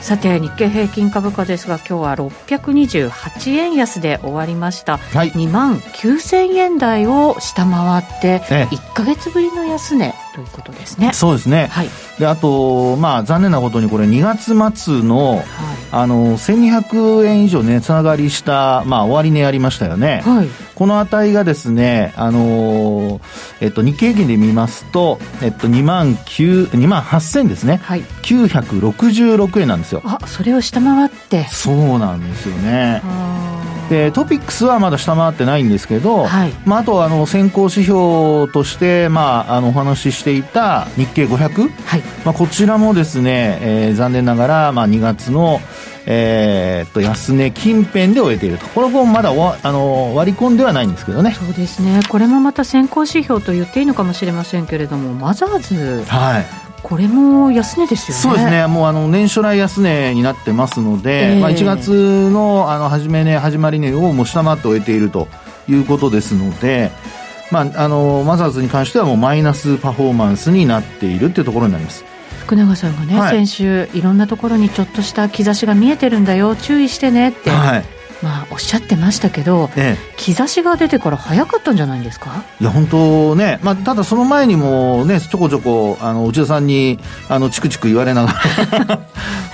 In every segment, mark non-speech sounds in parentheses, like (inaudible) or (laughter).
さて日経平均株価ですが今日は628円安で終わりました、はい、2万9000円台を下回って1か月ぶりの安値ということですね。そうですね、はい、であとまあ残念なことにこれ2月末の、はい、あの1200円以上値下がりしたまあ終値ありましたよね、はい、この値がですねあのえっと日経平均で見ますとえっと2万9 2万8000ですね、はい、966円なんですよ。あそれを下回って。そうなんですよねでトピックスはまだ下回ってないんですけど、はい、まあ、あとあの先行指標として、まあ、あのお話ししていた日経500、はい、まあ、こちらもですね、えー、残念ながら、まあ、2月のえー、っと安値近辺で終えていると、これもまだあの割り込んではないんですけどね。そうですね、これもまた先行指標と言っていいのかもしれませんけれども、マザーズ、はい、これも安値ですよね。そうですね。もうあの年初来安値になってますので、えー、まあ1月のあの始め値、始まり値をもう下回って終えているということですので、まああのマザーズに関してはもうマイナスパフォーマンスになっているっていうところになります。福永さんがね、はい、先週いろんなところにちょっとした兆しが見えてるんだよ注意してねって、はい、まあ、おっしゃってましたけど、ええ、兆しが出てから早かったんじゃないですか？いや、本当ね、まあ、ただその前にもね、ちょこちょこ、あの内田さんにあのチクチク言われながら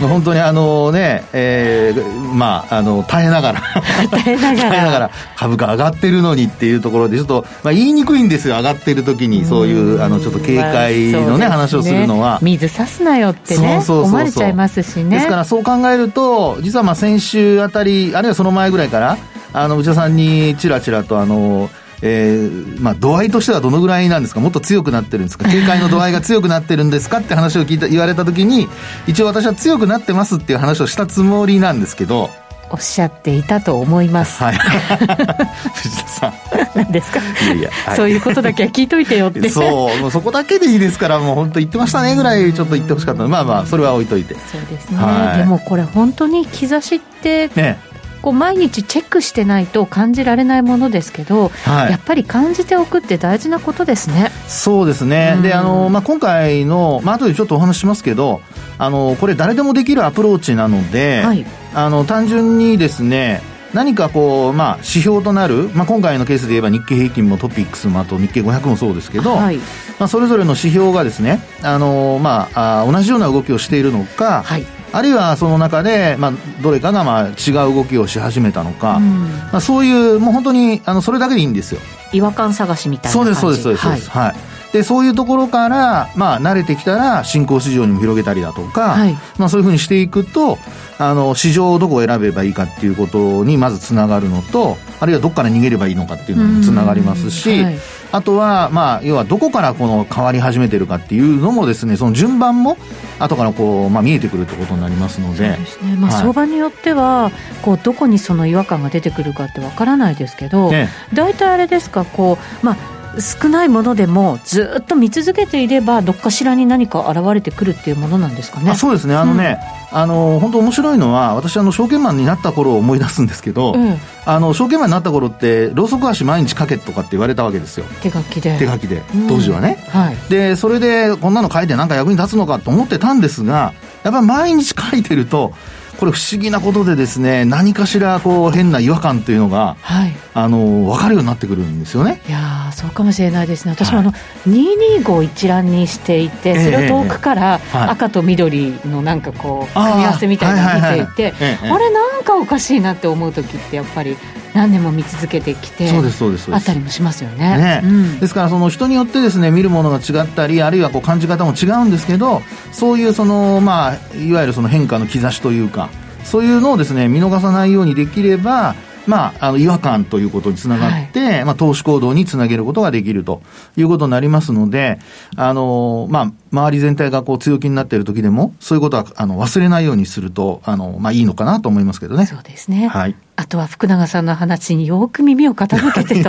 (laughs) 本当にあのね、えー、まあ、あの耐えながら耐えながら。株価上がってるのにっていうところで、ちょっと、まあ、言いにくいんですよ、上がってる時に、そういうあのちょっと警戒のね、まあ、話をするのは。水さすなよってね、思われちゃいますしね。ですから、そう考えると、実はまあ先週あたり、あるいはその前ぐらいから、あの内田さんにちらちらとあの、えーまあ、度合いとしてはどのぐらいなんですか、もっと強くなってるんですか、警戒の度合いが強くなってるんですか？って話を聞いた言われたときに、一応私は強くなってますっていう話をしたつもりなんですけど。おっしゃっていたと思います。はい。(laughs) 藤田さん。何ですか？いやいや、はい、そういうことだけは聞いといてよって。そう、もうそこだけでいいですから、もう本当言ってましたねぐらい、ちょっと言ってほしかったまあまあ、それは置いといて。そうですね。はい、でも、これ本当に兆しって。ね。こう毎日チェックしてないと感じられないものですけど、はい、やっぱり感じておくって大事なことですね。そうですね。で、あの、まあ、今回の、まあ、後でちょっとお話ししますけど、あの、これ誰でもできるアプローチなので、はい、あの、単純にですね、何かこう、まあ、指標となる、まあ、今回のケースで言えば日経平均もトピックスもあと日経500もそうですけど、はい、まあ、それぞれの指標がですね、あのまあ、あ同じような動きをしているのか、はい、あるいはその中で、まあ、どれかがまあ違う動きをし始めたのか、うん、まあ、そういうもう本当にあのそれだけでいいんですよ。違和感探しみたいなそうですそうですそうです、はい、はい。でそういうところから、まあ、慣れてきたら新興市場にも広げたりだとか、はい、まあ、そういうふうにしていくとあの市場をどこを選べばいいかっていうことにまずつながるのとあるいはどこから逃げればいいのかっていうのにつながりますし、はい、あとは、まあ、要はどこからこの変わり始めてるかっていうのもですねその順番も後からこう、まあ、見えてくるってことになりますので。そうですね、まあ、相場によってはこうどこにその違和感が出てくるかってわからないですけど、ね、大体あれですかこう、まあ少ないものでもずっと見続けていればどっかしらに何か現れてくるっていうものなんですかね。そうですね。あのね、うん、あの本当面白いのは私あの証券マンになった頃を思い出すんですけど、うん、あの証券マンになった頃ってろうそく足毎日かけとかって言われたわけですよ。手書きで。手書きで。当時はね、うん、はい、でそれでこんなの書いて何か役に立つのかと思ってたんですがやっぱり毎日書いてるとこれ不思議なことでですね何かしらこう変な違和感というのが、はい、あの分かるようになってくるんですよね。いやそうかもしれないですね。私もあの、はい、225一覧にしていてそれを遠くから赤と緑のなんかこう組み合わせみたいなのを見ていてあれなんかおかしいなって思う時ってやっぱり何年も見続けてきてそうですそうですあったりもしますよねね、うん、ですからその人によってですね見るものが違ったりあるいはこう感じ方も違うんですけどそういうそのまあいわゆるその変化の兆しというかそういうのをですね見逃さないようにできればまあ、あの違和感ということにつながって、はい、まあ、投資行動につなげることができるということになりますので、あの、まあ、周り全体がこう強気になっている時でも、そういうことは、あの、忘れないようにすると、あの、まあ、いいのかなと思いますけどね。そうですね。はい。あとは福永さんの話によく耳を傾けてといやい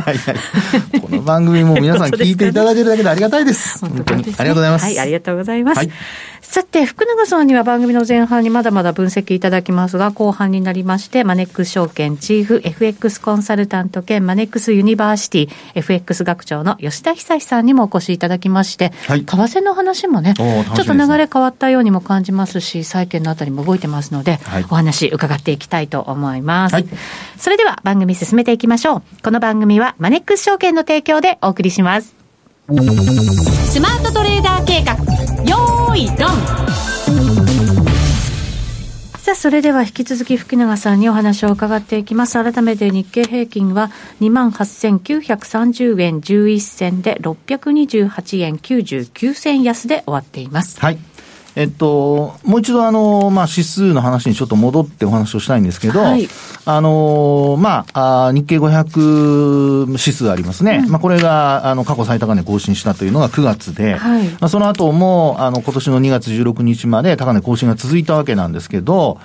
やこの番組も皆さん聞いていただけるだけでありがたいです。(laughs) 本当に、ね、ありがとうございます。はい、ありがとうございます。はいさて、福永さんには番組の前半にまだまだ分析いただきますが、後半になりまして、マネックス証券チーフ FX コンサルタント兼マネックスユニバーシティ FX 学長の吉田恒さんにもお越しいただきまして、はい、為替の話もね、ちょっと流れ変わったようにも感じますし、債券のあたりも動いてますので、はい、お話伺っていきたいと思います。はい、それでは番組進めていきましょう。この番組はマネックス証券の提供でお送りします。スマートトレーダー計画、よーいドンさあ、それでは引き続き福永さんにお話を伺っていきます。改めて日経平均は28,930円11銭で628円99銭安で終わっています。はい。えっと、もう一度あの、まあ、指数の話にちょっと戻ってお話をしたいんですけど、はい、あの、まあ、日経500指数ありますね。うん、まあ、これが、あの、過去最高値更新したというのが9月で、はい、まあ、その後も、あの、今年の2月16日まで高値更新が続いたわけなんですけど、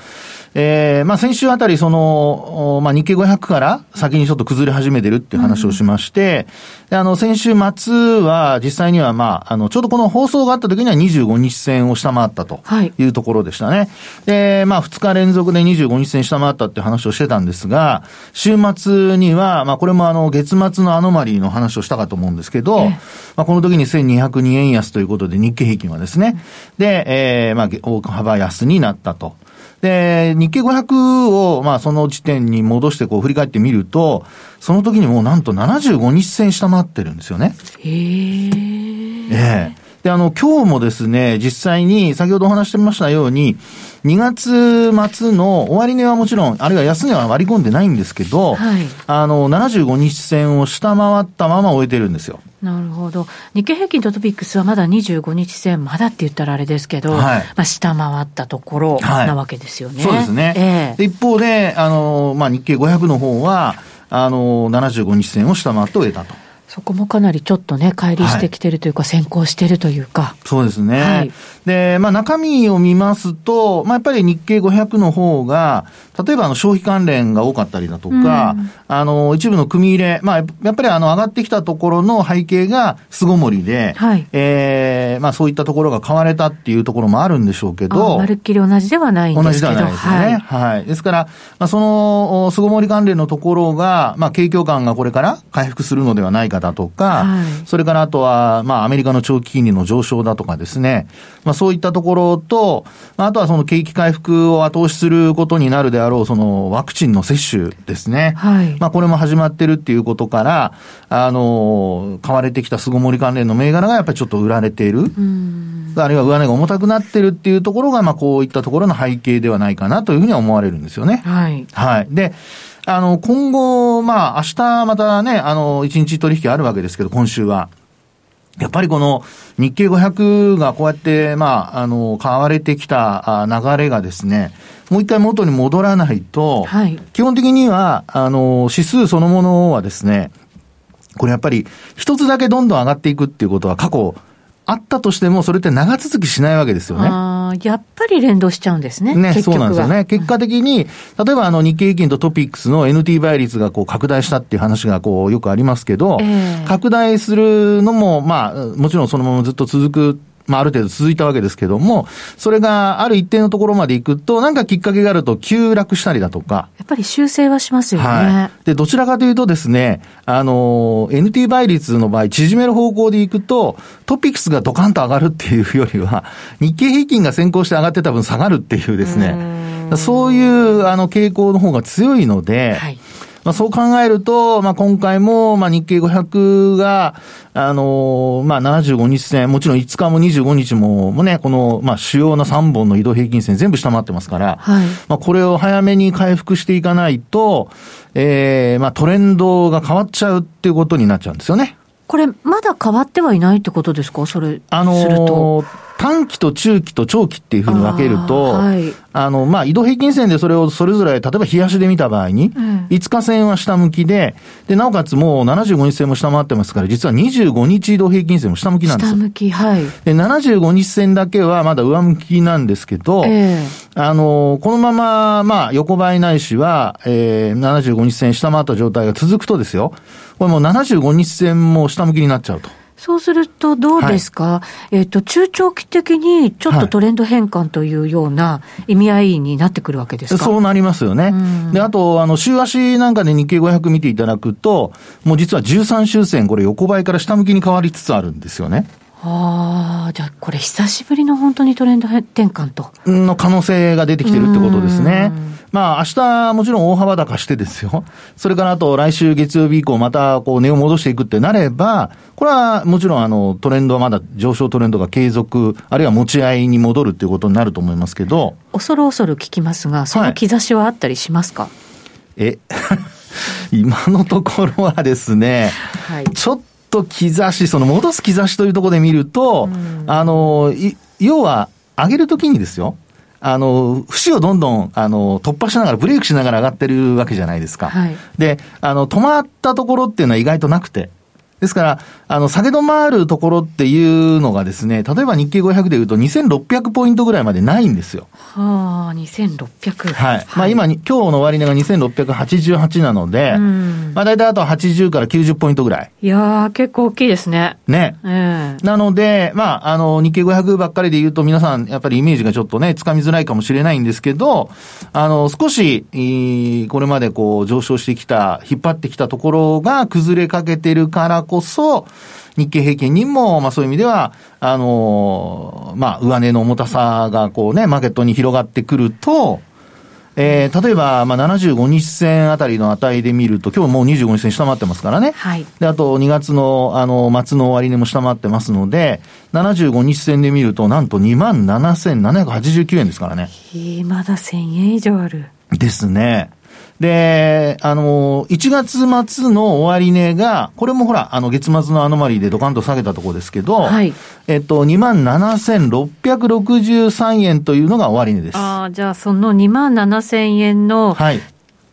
えー、まあ先週あたり、その、まあ日経500から先にちょっと崩れ始めてるっていう話をしまして、うん、あの、先週末は実際にはまあ、あの、ちょうどこの放送があった時には25日線を下回ったというところでしたね。はい、で、まあ2日連続で25日線下回ったって話をしてたんですが、週末には、まあこれもあの、月末のアノマリーの話をしたかと思うんですけど、まあこの時に1202円安ということで日経平均はですね、で、えー、まあ大幅安になったと。で、日経500を、まあ、その時点に戻してこう振り返ってみると、その時にもうなんと75日線下回ってるんですよね。へえ。ええ。で、あの、今日もですね、実際に、先ほどお話してましたように、2月末の終値はもちろん、あるいは安値は割り込んでないんですけど、はい、あの、75日線を下回ったまま終えてるんですよ。なるほど。日経平均とトピックスはまだ25日線、まだって言ったらあれですけど、はい、まあ下回ったところなわけですよね。はい、そうですね。えー、一方で、あの、まあ日経500の方は、あの、75日線を下回って終えたと。そこもかなりちょっとね、乖離してきてるというか、はい、先行してるというか。そうですね。はい、で、まあ中身を見ますと、まあやっぱり日経500の方が、例えばあの消費関連が多かったりだとか、うん、あの、一部の組み入れ、まあやっぱりあの上がってきたところの背景が巣ごもりで、はい、ええー、まあそういったところが買われたっていうところもあるんでしょうけど、まるっきり同じではないんです。同じではないですよね。はい。はい、ですから、まあその巣ごもり関連のところが、まあ景況感がこれから回復するのではないかだとか、はい、それからあとは、まあ、アメリカの長期金利の上昇だとかですね、まあ、そういったところと、あとはその景気回復を後押しすることになるであろう、そのワクチンの接種ですね。はい。まあ、これも始まってるっていうことから、あの、買われてきた巣ごもり関連の銘柄がやっぱりちょっと売られている。あるいは上値が重たくなってるっていうところが、まあ、こういったところの背景ではないかなというふうには思われるんですよね。はい。はい。で、あの、今後、まあ、明日またね、あの、一日取引あるわけですけど、今週は。やっぱりこの日経500がこうやって、まあ、あの、買われてきた流れがですね、もう一回元に戻らないと、はい、基本的には、あの、指数そのものはですね、これやっぱり一つだけどんどん上がっていくっていうことは過去あったとしても、それって長続きしないわけですよね。あやっぱり連動しちゃうんですね。ね、そうなんですよね。結果的に、例えばあの日経平均とトピックスの NT 倍率がこう拡大したっていう話がこうよくありますけど、えー、拡大するのも、まあ、もちろんそのままずっと続くまあ、ある程度続いたわけですけども、それがある一定のところまで行くと、なんかきっかけがあると急落したりだとか。やっぱり修正はしますよね。はい。で、どちらかというとですね、あの、NT 倍率の場合、縮める方向で行くと、トピックスがドカンと上がるっていうよりは、日経平均が先行して上がってた分下がるっていうですね、そういうあの傾向の方が強いので、はいまあ、そう考えると、まあ、今回も、まあ、日経500が、あのー、まあ、75日線、もちろん5日も25日も、もね、この、まあ、主要な3本の移動平均線全部下回ってますから、はい、まあ、これを早めに回復していかないと、ええー、まあ、トレンドが変わっちゃうっていうことになっちゃうんですよね。これ、まだ変わってはいないってことですか？それ、あのー、短期と中期と長期っていうふうに分けると、はい、あの、まあ、移動平均線でそれをそれぞれ、例えば冷やしで見た場合に、うん、5日線は下向きで、で、なおかつもう75日線も下回ってますから、実は25日移動平均線も下向きなんですよ。下向き、はい。で、75日線だけはまだ上向きなんですけど、えー、あの、このまま、まあ、横ばいないしは、えー、75日線下回った状態が続くとですよ、これもう75日線も下向きになっちゃうと。そうするとどうですか、はい、えっ、と、中長期的にちょっとトレンド変換というような意味合いになってくるわけですか、そうなりますよね。で、あと、あの、週足なんかで日経500見ていただくと、もう実は13週線、これ横ばいから下向きに変わりつつあるんですよね。ああ、じゃあこれ久しぶりの本当にトレンド転換と。の可能性が出てきてるってことですね。まあ明日もちろん大幅高してですよ。それからあと来週月曜日以降またこう値を戻していくってなれば、これはもちろんあのトレンドはまだ上昇トレンドが継続、あるいは持ち合いに戻るっていうことになると思いますけど。恐る恐る聞きますが、その兆しはあったりしますか、はい、え？(laughs) 今のところはですね、はい、ちょっと兆し、その戻す兆しというところで見ると、あの、要は、上げるときにですよ、あの、節をどんどん、あの、突破しながら、ブレイクしながら上がってるわけじゃないですか。はい、で、あの、止まったところっていうのは意外となくて、ですから、あの、下げ止まるところっていうのがですね、例えば日経500でいうと2600ポイントぐらいまでないんですよ。はあ、2600。はい。はい、まあ今、今日の終値が2688なので、うん、まあ大体あと80から90ポイントぐらい。いやー、結構大きいですね。ね。えー、なので、まあ、あの、日経500ばっかりで言うと皆さん、やっぱりイメージがちょっとね、つかみづらいかもしれないんですけど、あの、少し、これまでこう上昇してきた、引っ張ってきたところが崩れかけてるからこそ、日経平均にも、まあそういう意味では、あのー、まあ上値の重たさがこうね、マーケットに広がってくると、えー、例えば、まあ、75日線あたりの値で見ると、今日もう25日線下回ってますからね。はい。で、あと2月の、あの、末の終値も下回ってますので、75日線で見ると、なんと27,789円ですからね。えまだ1000円以上ある。ですね。で、あの、1月末の終値が、これもほら、あの、月末のアノマリーでドカンと下げたところですけど、はい。えっと、27,663円というのが終値です。ああ、じゃあその2万7000円の、はい。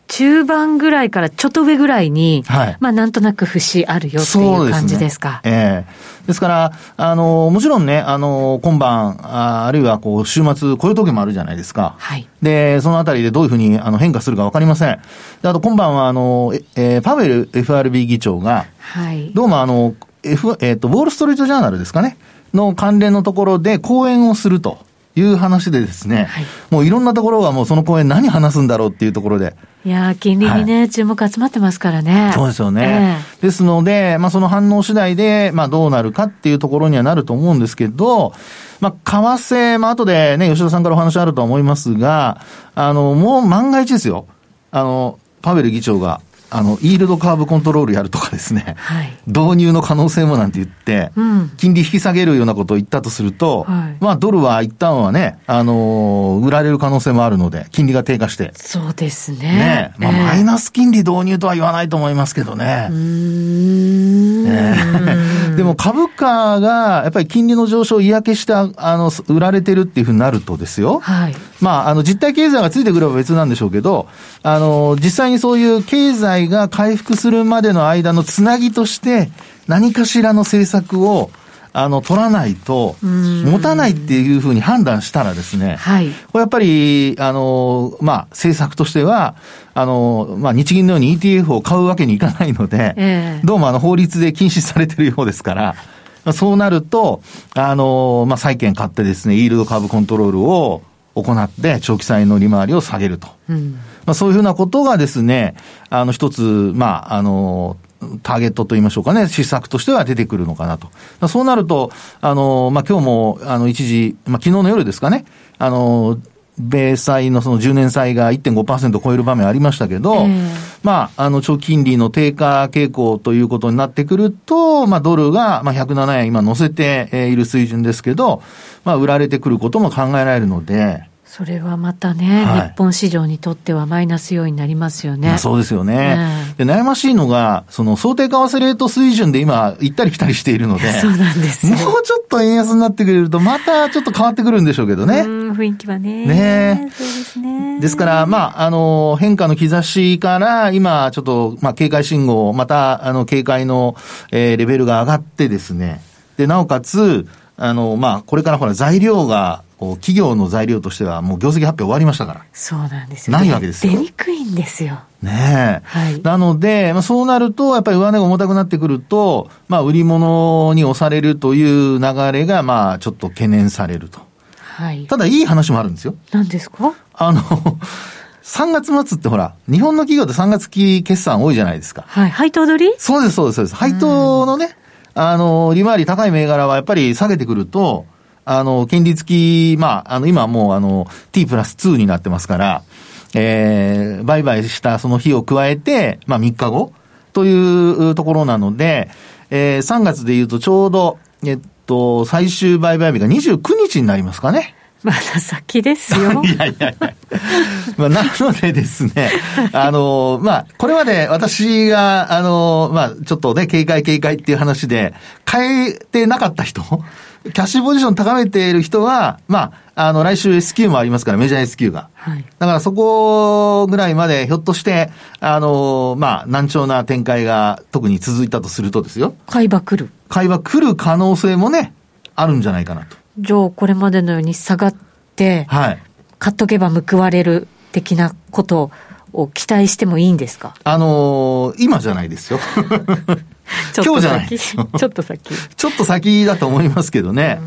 中盤ぐらいからちょっと上ぐらいに、はい、まあなんとなく節あるよっていう感じですか。ですね、ええー、ですから、あの、もちろんね、あの、今晩、ああるいはこう、週末、こういう時もあるじゃないですか。はい。で、そのあたりでどういうふうにあの変化するかわかりません。で、あと今晩は、あの、えー、パウエル FRB 議長が、はい。どうもあの、F、えっ、ー、と、ウォールストリートジャーナルですかね。の関連のところで講演をすると。いう話でですね、はい、もういろんなところがもうその講演何話すんだろうっていうところで。いや金利にね、はい、注目集まってますからね。そうですよね。えー、ですので、まあその反応次第で、まあどうなるかっていうところにはなると思うんですけど、まあ為替、まあ後でね、吉田さんからお話あると思いますが、あの、もう万が一ですよ。あの、パウエル議長が、あの、イールドカーブコントロールやるとかですね、はい、導入の可能性もなんて言って、うん、金利引き下げるようなことを言ったとすると、はい、まあ、ドルは一旦はね、あのー、売られる可能性もあるので、金利が低下して。そうですね。ね。まあ、マイナス金利導入とは言わないと思いますけど。ね、(laughs) でも株価が、やっぱり金利の上昇を嫌気して、あの、売られてるっていうふうになるとですよ。はい。まあ、あの、実体経済がついてくれば別なんでしょうけど、あの、実際にそういう経済が回復するまでの間のつなぎとして、何かしらの政策を、あの、取らないと、持たないっていうふうに判断したらですね、はい。これやっぱり、あの、まあ、政策としては、あの、まあ、日銀のように ETF を買うわけにいかないので、えー、どうもあの、法律で禁止されてるようですから、そうなると、あの、まあ、債券買ってですね、イールド株コントロールを行って、長期債の利回りを下げると。うん、まあ、そういうふうなことがですね、あの、一つ、まあ、あの、ターゲットと言いましょうかね、施策としては出てくるのかなと。そうなると、あの、まあ、今日も、あの、一時、まあ、昨日の夜ですかね、あの、米債のその10年債が1.5%超える場面ありましたけど、えー、まあ、あの、長期金利の低下傾向ということになってくると、まあ、ドルが、まあ、107円今乗せている水準ですけど、まあ、売られてくることも考えられるので、それはまたね、はい、日本市場にとってはマイナス要因になりますよね。そうですよね、で。悩ましいのが、その想定為替レート水準で今、行ったり来たりしているので、(laughs) そうなんですもうちょっと円安になってくれると、またちょっと変わってくるんでしょうけどね。雰囲気はね。ねそうですね。ですから、まあ、あの、変化の兆しから、今、ちょっと、まあ、警戒信号、また、あの、警戒の、えー、レベルが上がってですね、で、なおかつ、あの、まあ、これからほら、材料が、企業の材料としてはもう業績発表終わりましたから。そうなんですよ、ないわけですよ。出にくいんですよ。ねえ。はい。なので、まあ、そうなると、やっぱり上値が重たくなってくると、まあ、売り物に押されるという流れが、まあ、ちょっと懸念されると。はい。ただ、いい話もあるんですよ。何ですか？あの、3月末ってほら、日本の企業って3月期決算多いじゃないですか。はい。配当取り？そうです、そうです、そうです。配当のね、あの、利回り高い銘柄はやっぱり下げてくると、あの、権利付き、まあ、あの、今もうあの、t プラス2になってますから、えー、売買したその日を加えて、まあ、3日後というところなので、えー、3月で言うとちょうど、えっと、最終売買日が29日になりますかね。まだ先ですよ。(laughs) いやいやいや。まあ、なのでですね、(laughs) あの、まあ、これまで私が、あの、まあ、ちょっとね、警戒警戒っていう話で、変えてなかった人、キャッシュポジション高めている人は、まあ、あの、来週 S q もありますから、メジャー S q が。はい。だからそこぐらいまで、ひょっとして、あの、まあ、難聴な展開が特に続いたとするとですよ。買い場来る。買い場来る可能性もね、あるんじゃないかなと。じゃあ、これまでのように下がって、はい。買っとけば報われる的なことを期待してもいいんですか？あのー、今じゃないですよ。(laughs) 今日じゃない。(laughs) ちょっと先。(laughs) ちょっと先だと思いますけどね。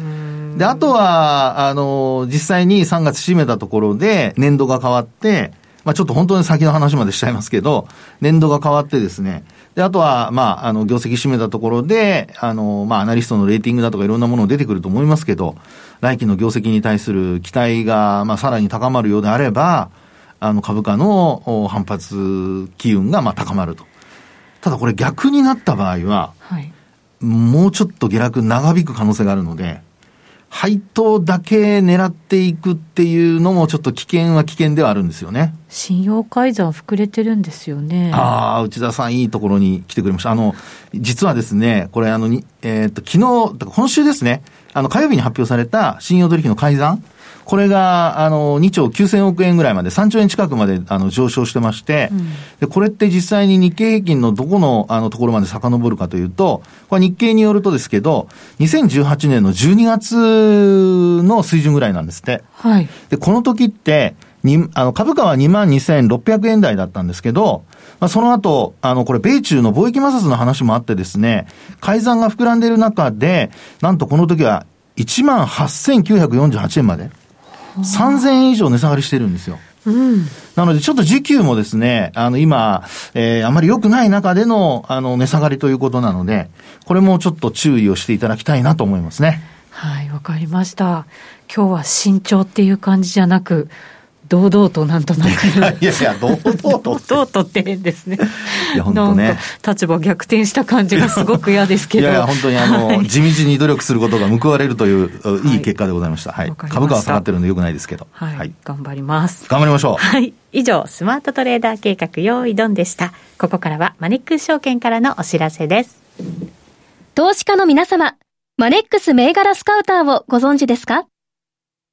で、あとは、あの、実際に3月締めたところで、年度が変わって、まあちょっと本当に先の話までしちゃいますけど、年度が変わってですね、で、あとは、まあ、あの、業績締めたところで、あの、まあ、アナリストのレーティングだとかいろんなもの出てくると思いますけど、来期の業績に対する期待が、まあ、さらに高まるようであれば、あの、株価の反発機運が、まあ、高まると。ただこれ逆になった場合は、はい、もうちょっと下落長引く可能性があるので、配当だけ狙っていくっていうのもちょっと危険は危険ではあるんですよね。信用改ざん膨れてるんですよね。ああ、内田さんいいところに来てくれました。あの、実はですね、これあの、えっ、ー、と、昨日、今週ですね、あの、火曜日に発表された信用取引の改ざん。これが、あの、2兆9000億円ぐらいまで、3兆円近くまで、あの、上昇してまして、うん、で、これって実際に日経平均のどこの、あの、ところまで遡るかというと、これ日経によるとですけど、2018年の12月の水準ぐらいなんですって。はい。で、この時って、に、あの、株価は22,600円台だったんですけど、まあ、その後、あの、これ、米中の貿易摩擦の話もあってですね、改ざんが膨らんでいる中で、なんとこの時は18,948円まで。3000円以上値下がりしてるんですよ。うん、なので、ちょっと時給もですね、あの、今、えー、あまり良くない中での、あの、値下がりということなので、これもちょっと注意をしていただきたいなと思いますね。はい、わかりました。今日は慎重っていう感じじゃなく、堂々となんとなく。(laughs) いやいや、堂々と。堂々とって変ですね。いや、本当ね。立場逆転した感じがすごく嫌ですけど。いやいや、本当にあの、はい、地道に努力することが報われるという、いい結果でございました。はい。株価は下がってるんでよくないですけど。はい。はい、頑張ります。頑張りましょう。はい。以上、スマートトレーダー計画用意ドンでした。ここからはマネックス証券からのお知らせです。投資家の皆様、マネックス銘柄スカウターをご存知ですか？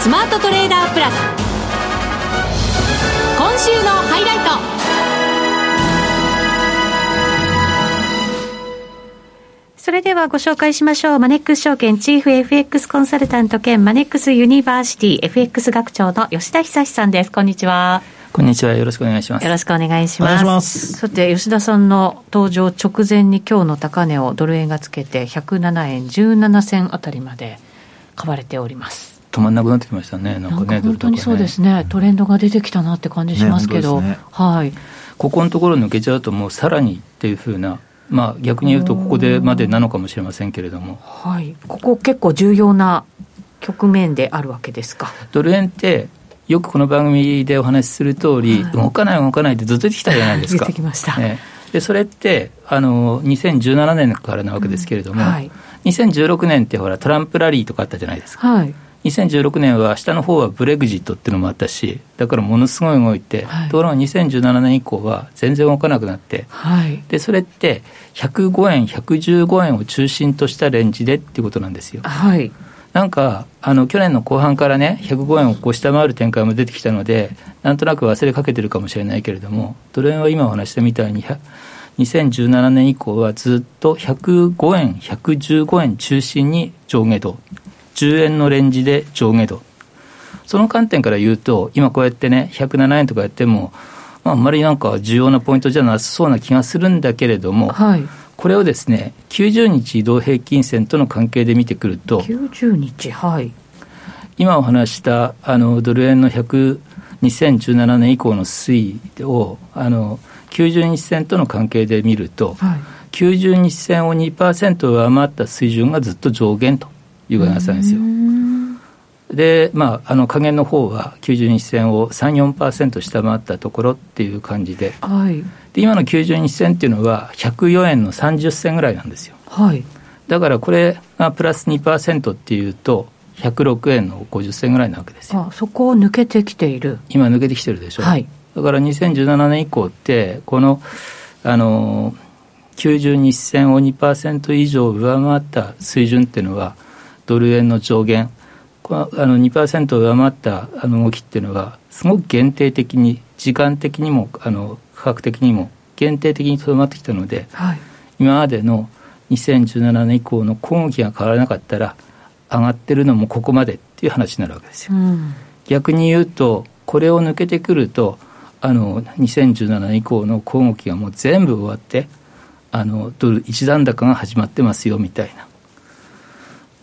ザ・スマートトレーダープラス。今週のハイライト。それではご紹介しましょう。マネックス証券チーフ FX コンサルタント兼マネックスユニバーシティ FX 学長の吉田恒さんです。こんにちは。こんにちは。よろしくお願いします。よろしくお願いします。ますさて、吉田さんの登場直前に今日の高値をドル円がつけて107円17銭あたりまで買われております。止まんなくなってきましたね。なんかね、本当にそうですね。トレンドが出てきたなって感じしますけど、ねね、はい。ここのところ抜けちゃうともうさらにっていうふうなまあ、逆に言うとここでまでなのかもしれませんけれども、はい、ここ結構重要な局面であるわけですかドル円ってよくこの番組でお話しする通り、はい、動かない動かないってずっと出てきたじゃないですか。出てきました。ね、でそれってあの2017年からなわけですけれども、うんはい、2016年ってほらトランプラリーとかあったじゃないですか。はい、2016年は下の方はブレグジットっていうのもあったしだからものすごい動いて、はい、ところが2017年以降は全然動かなくなって、はい、でそれって105円115円を中心としたレンジでっていうことなんですよ。はい。なんか、あの、去年の後半からね、105円をこう下回る展開も出てきたので、なんとなく忘れかけてるかもしれないけれども、ドル円は今お話したみたいに、2017年以降はずっと105円、115円中心に上下度、10円のレンジで上下度。その観点から言うと、今こうやってね、107円とかやっても、まあ、あんまりなんか重要なポイントじゃなさそうな気がするんだけれども、はいこれをですね、90日移動平均線との関係で見てくると、90日、はい。今お話したあのドル円の100、2017年以降の推移をあの90日線との関係で見ると、はい、90日線を2%上回った水準がずっと上限という形なんですよ。で、まあ、あの下限の方は90日線を3、4%下回ったところっていう感じで、はい、で今の90日線っていうのは104円の30銭ぐらいなんですよ、はい、だからこれがプラス2%っていうと106円の50銭ぐらいなわけですよ。あそこを抜けてきている。今抜けてきてるでしょ、はい、だから2017年以降ってこのあの90日線を2%以上上回った水準っていうのはドル円の上限あの2%上回ったあの動きっていうのはすごく限定的に時間的にもあの価格的にも限定的にとどまってきたので、はい、今までの2017年以降の今期が変わらなかったら上がってるのもここまでっていう話になるわけですよ。うん、逆に言うとこれを抜けてくるとあの2017年以降の今期がもう全部終わってあのドル一段高が始まってますよみたいな。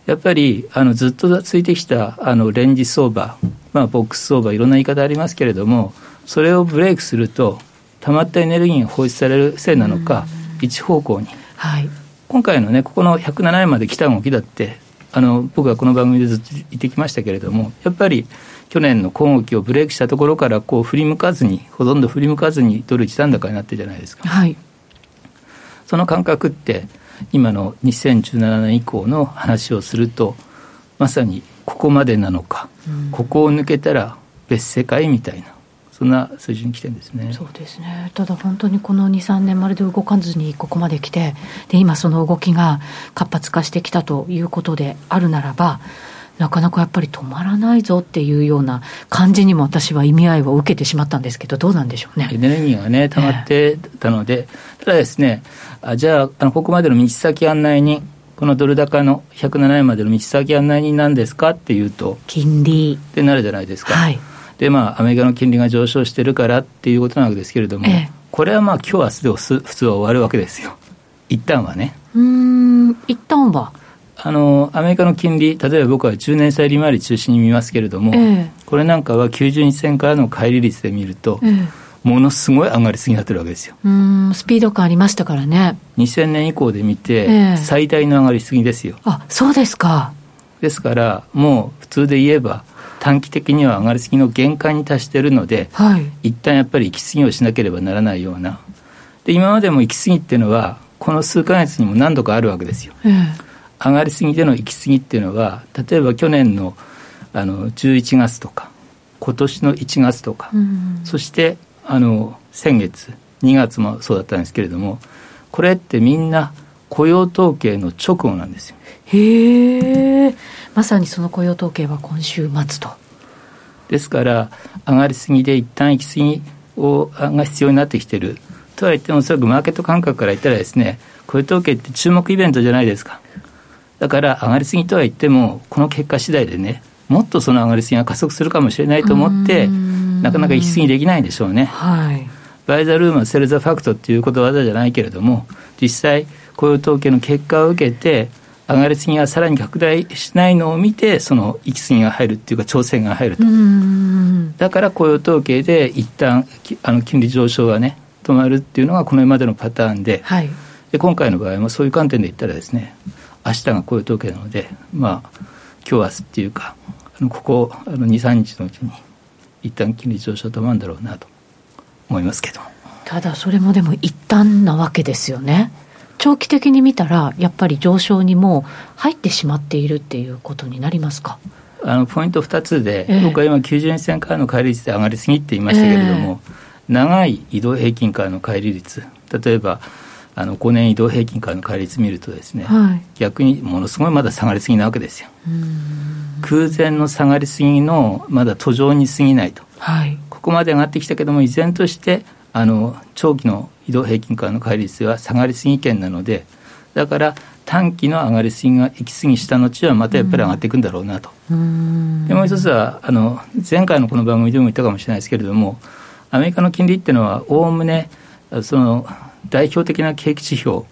やっぱりあのずっとついてきたあのレンジ相場、まあ、ボックス相場いろんな言い方ありますけれどもそれをブレイクすると溜まったエネルギーが放出されるせいなのか、一方向に、はい、今回のね、ここの107円まで来た動きだって、あの僕はこの番組でずっと言ってきましたけれども、やっぱり去年の今動きをブレイクしたところからこう振り向かずに、ほとんど振り向かずにドル一段高になってるじゃないですか。はい、その感覚って、今の2017年以降の話をすると、まさにここまでなのか、うん、ここを抜けたら別世界みたいな。そんな水準に来てるんですねそうですねただ本当にこの2、3年まるで動かずにここまで来て、で今、その動きが活発化してきたということであるならば、なかなかやっぱり止まらないぞっていうような感じにも私は意味合いを受けてしまったんですけど、どうなんでしょうね。(laughs) エネルギーがね、溜まってたので、えー、ただですね、あじゃああの、ここまでの道先案内人、このドル高の107円までの道先案内人なんですかっていうと、金利。ってなるじゃないですか。はい。でまあアメリカの金利が上昇してるからっていうことなわけですけれども、ええ、これはまあ今日明日で普通は終わるわけですよ。一旦はね。うん一旦はあのアメリカの金利、例えば僕は10年債利回り中心に見ますけれども、えこれなんかは90日線からの乖離率で見ると、えものすごい上がりすぎになってるわけですよ。うんスピード感ありましたからね。2000年以降で見て、最大の上がりすぎですよ。あそうですか。ですから、もう普通で言えば、短期的には上がりすぎの限界に達しているので、はい、一旦やっぱり行き過ぎをしなければならないような。で今までも行き過ぎっていうのは、この数か月にも何度かあるわけですよ。え上がりすぎでの行き過ぎっていうのは例えば去年のあの11月とか今年の1月とか、うん、そしてあの先月2月もそうだったんですけれどもこれってみんな雇用統計の直後なんですよ。へえまさにその雇用統計は今週末と。ですから上がりすぎで一旦行き過ぎをが必要になってきてるとは言ってもおそらくマーケット感覚から言ったらですね雇用統計って注目イベントじゃないですか。だから上がりすぎとは言っても、この結果次第でね、もっとその上がりすぎが加速するかもしれないと思って、なかなか行き過ぎできないんでしょうね。はい、バイザルームはセルザファクトっていうことわざじゃないけれども、実際、雇用統計の結果を受けて、上がりすぎがさらに拡大しないのを見て、その行き過ぎが入るっていうか、調整が入ると。だから雇用統計で一旦あの金利上昇がね、止まるっていうのがこの今までのパターンで、はい、で今回の場合もそういう観点で言ったらですね、明日が雇用統計なので、まあ、今日明日っていうか、あのここあの2、3日のうちに、一旦金利上昇止まるんだろうなと思いますけどただ、それもでも一旦なわけですよね。長期的に見たら、やっぱり上昇にも入ってしまっているっていうことになりますか？あのポイント2つで、えー、僕は今、90円線からの乖離率で上がりすぎって言いましたけれども、えー、長い移動平均からの乖離率、例えばあの5年移動平均からの乖率見るとですね、はい、逆にものすごいまだ下がりすぎなわけですよ。空前の下がりすぎのまだ途上に過ぎないと、はい、ここまで上がってきたけども依然としてあの長期の移動平均からの乖率は下がりすぎ圏なのでだから短期の上がりすぎが行き過ぎした後はまたやっぱり上がっていくんだろうなと。でもう一つはあの前回のこの番組でも言ったかもしれないですけれどもアメリカの金利っていうのはおおむねその代表的な景気指標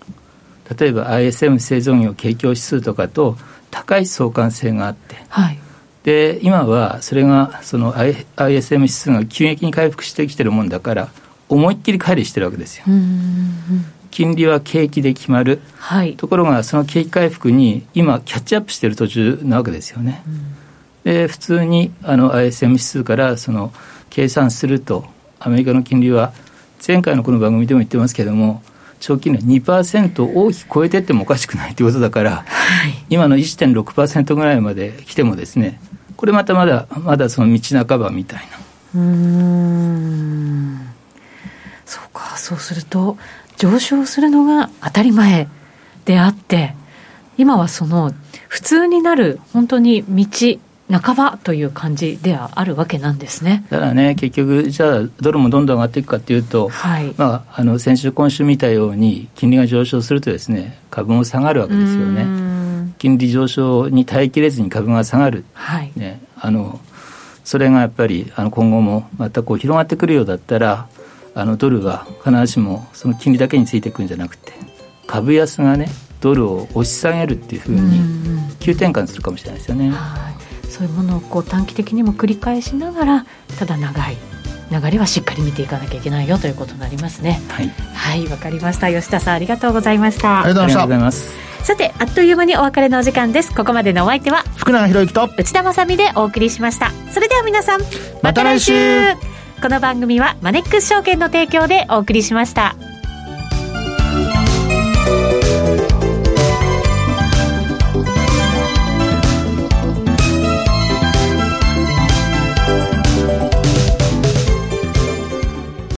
例えば ISM 製造業景況指数とかと高い相関性があって、はい、で今はそれがその ISM 指数が急激に回復してきてるもんだから思いっきり乖離してるわけですよ。金利は景気で決まる、はい、ところがその景気回復に今キャッチアップしてる途中なわけですよね。で普通にあの ISM 指数からその計算するとアメリカの金利は前回のこの番組でも言ってますけれども、長期の2%を大きく超えていってもおかしくないということだから、はい、今の1.6%ぐらいまで来てもですね、これまたまだ、まだその道半ばみたいな。うんそうか、そうすると、上昇するのが当たり前であって、今はその普通になる本当に道半ばという感じではあるわけなんですね。ただね、結局、じゃあ、ドルもどんどん上がっていくかというと、はい。まあ、あの先週、今週見たように、金利が上昇するとですね、株も下がるわけですよね。金利上昇に耐えきれずに株が下がる、はい。ね、あのそれがやっぱりあの今後もまたこう広がってくるようだったら、あのドルは必ずしもその金利だけについていくんじゃなくて、株安がね、ドルを押し下げるっていうふうに急転換するかもしれないですよね。はいそういうものをこう短期的にも繰り返しながらただ長い。流れはしっかり見ていかなきゃいけないよということになりますね。はい。わ、はい、かりました。吉田さんありがとうございました。ありがとうございます。さてあっという間にお別れのお時間です。ここまでのお相手は福永博之と内田まさでお送りしました。それでは皆さんまた来週。この番組はマネックス証券の提供でお送りしました